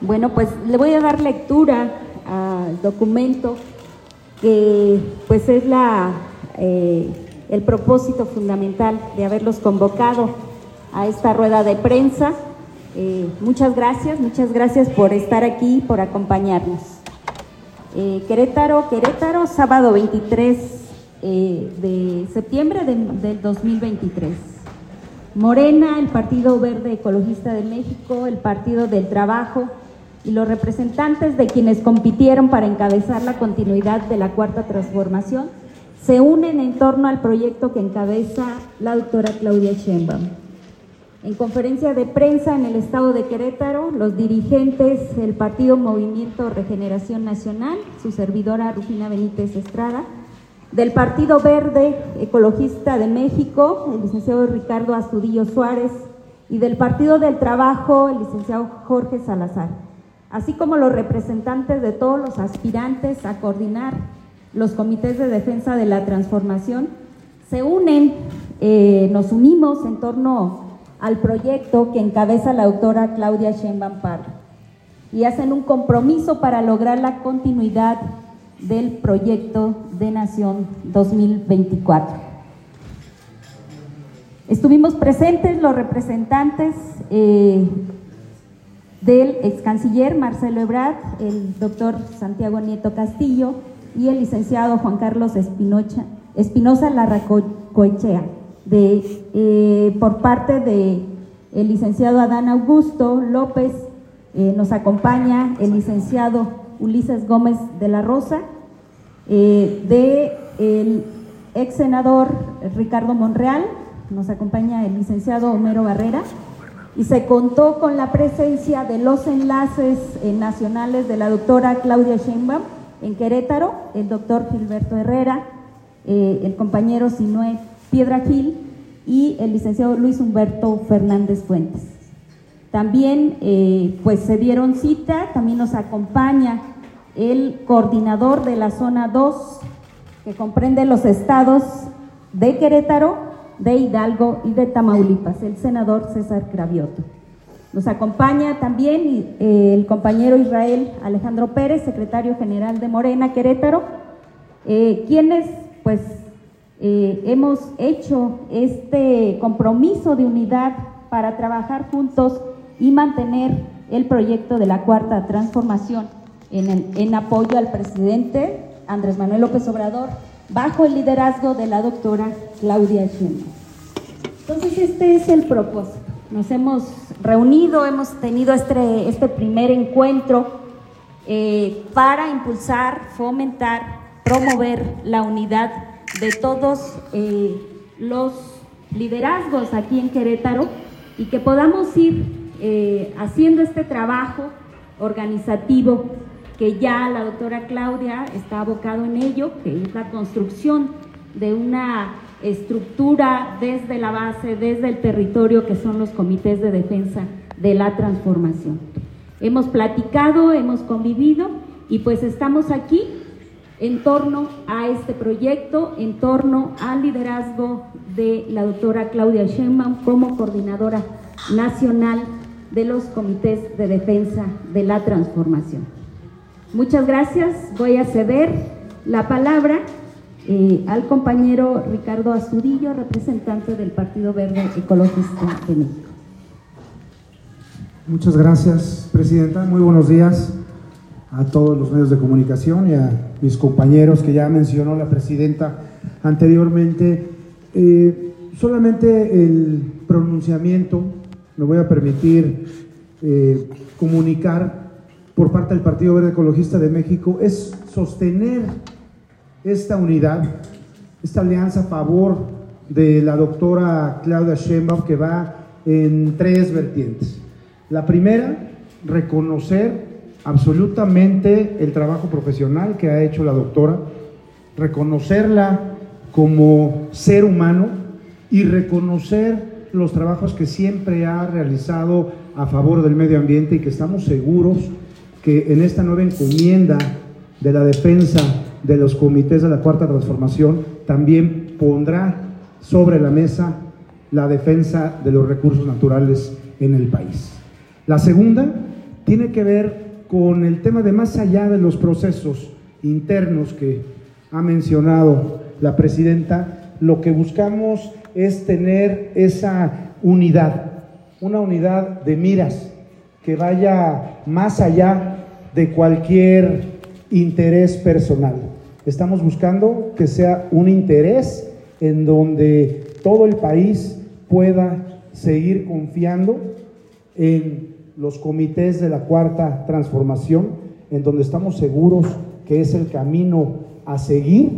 Bueno, pues le voy a dar lectura al documento que pues es la, eh, el propósito fundamental de haberlos convocado a esta rueda de prensa. Eh, muchas gracias, muchas gracias por estar aquí, por acompañarnos. Eh, Querétaro, Querétaro, sábado 23 de septiembre del 2023. Morena, el Partido Verde Ecologista de México, el Partido del Trabajo, y los representantes de quienes compitieron para encabezar la continuidad de la Cuarta Transformación se unen en torno al proyecto que encabeza la doctora Claudia Sheinbaum. En conferencia de prensa en el estado de Querétaro, los dirigentes del Partido Movimiento Regeneración Nacional, su servidora Rufina Benítez Estrada, del Partido Verde Ecologista de México, el licenciado Ricardo Astudillo Suárez, y del Partido del Trabajo, el licenciado Jorge Salazar así como los representantes de todos los aspirantes a coordinar los comités de defensa de la transformación, se unen, eh, nos unimos en torno al proyecto que encabeza la autora Claudia Sheinbaum Parra y hacen un compromiso para lograr la continuidad del proyecto de Nación 2024. Estuvimos presentes los representantes eh, del ex canciller Marcelo Ebrard, el doctor Santiago Nieto Castillo y el licenciado Juan Carlos Espinocha, Espinosa Larracoechea, de, eh, por parte del el licenciado Adán Augusto López, eh, nos acompaña el licenciado Ulises Gómez de la Rosa, eh, de el ex senador Ricardo Monreal, nos acompaña el licenciado Homero Barrera, y se contó con la presencia de los enlaces eh, nacionales de la doctora Claudia Sheinbaum en Querétaro, el doctor Gilberto Herrera, eh, el compañero Sinue Piedra Gil y el licenciado Luis Humberto Fernández Fuentes. También eh, pues se dieron cita, también nos acompaña el coordinador de la zona 2, que comprende los estados de Querétaro, de Hidalgo y de Tamaulipas, el senador César Cravioto. Nos acompaña también eh, el compañero Israel Alejandro Pérez, secretario general de Morena Querétaro, eh, quienes pues eh, hemos hecho este compromiso de unidad para trabajar juntos y mantener el proyecto de la cuarta transformación en, en apoyo al presidente Andrés Manuel López Obrador bajo el liderazgo de la doctora Claudia Sheinbaum. Entonces este es el propósito. Nos hemos reunido, hemos tenido este, este primer encuentro eh, para impulsar, fomentar, promover la unidad de todos eh, los liderazgos aquí en Querétaro y que podamos ir eh, haciendo este trabajo organizativo que ya la doctora Claudia está abocado en ello, que es la construcción de una estructura desde la base, desde el territorio, que son los comités de defensa de la transformación. Hemos platicado, hemos convivido y pues estamos aquí en torno a este proyecto, en torno al liderazgo de la doctora Claudia Sheinbaum como coordinadora nacional de los comités de defensa de la transformación. Muchas gracias. Voy a ceder la palabra eh, al compañero Ricardo Astudillo, representante del Partido Verde Ecologista de México. Muchas gracias, Presidenta. Muy buenos días a todos los medios de comunicación y a mis compañeros que ya mencionó la Presidenta anteriormente. Eh, solamente el pronunciamiento, me voy a permitir eh, comunicar por parte del Partido Verde Ecologista de México es sostener esta unidad, esta alianza a favor de la doctora Claudia Sheinbaum que va en tres vertientes. La primera, reconocer absolutamente el trabajo profesional que ha hecho la doctora, reconocerla como ser humano y reconocer los trabajos que siempre ha realizado a favor del medio ambiente y que estamos seguros que en esta nueva encomienda de la defensa de los comités de la Cuarta Transformación también pondrá sobre la mesa la defensa de los recursos naturales en el país. La segunda, tiene que ver con el tema de más allá de los procesos internos que ha mencionado la presidenta, lo que buscamos es tener esa unidad, una unidad de miras que vaya más allá de cualquier interés personal. Estamos buscando que sea un interés en donde todo el país pueda seguir confiando en los comités de la cuarta transformación, en donde estamos seguros que es el camino a seguir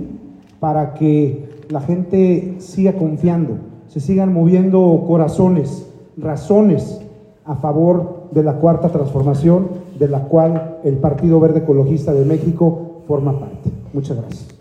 para que la gente siga confiando, se sigan moviendo corazones, razones a favor de la cuarta transformación, de la cual el Partido Verde Ecologista de México forma parte. Muchas gracias.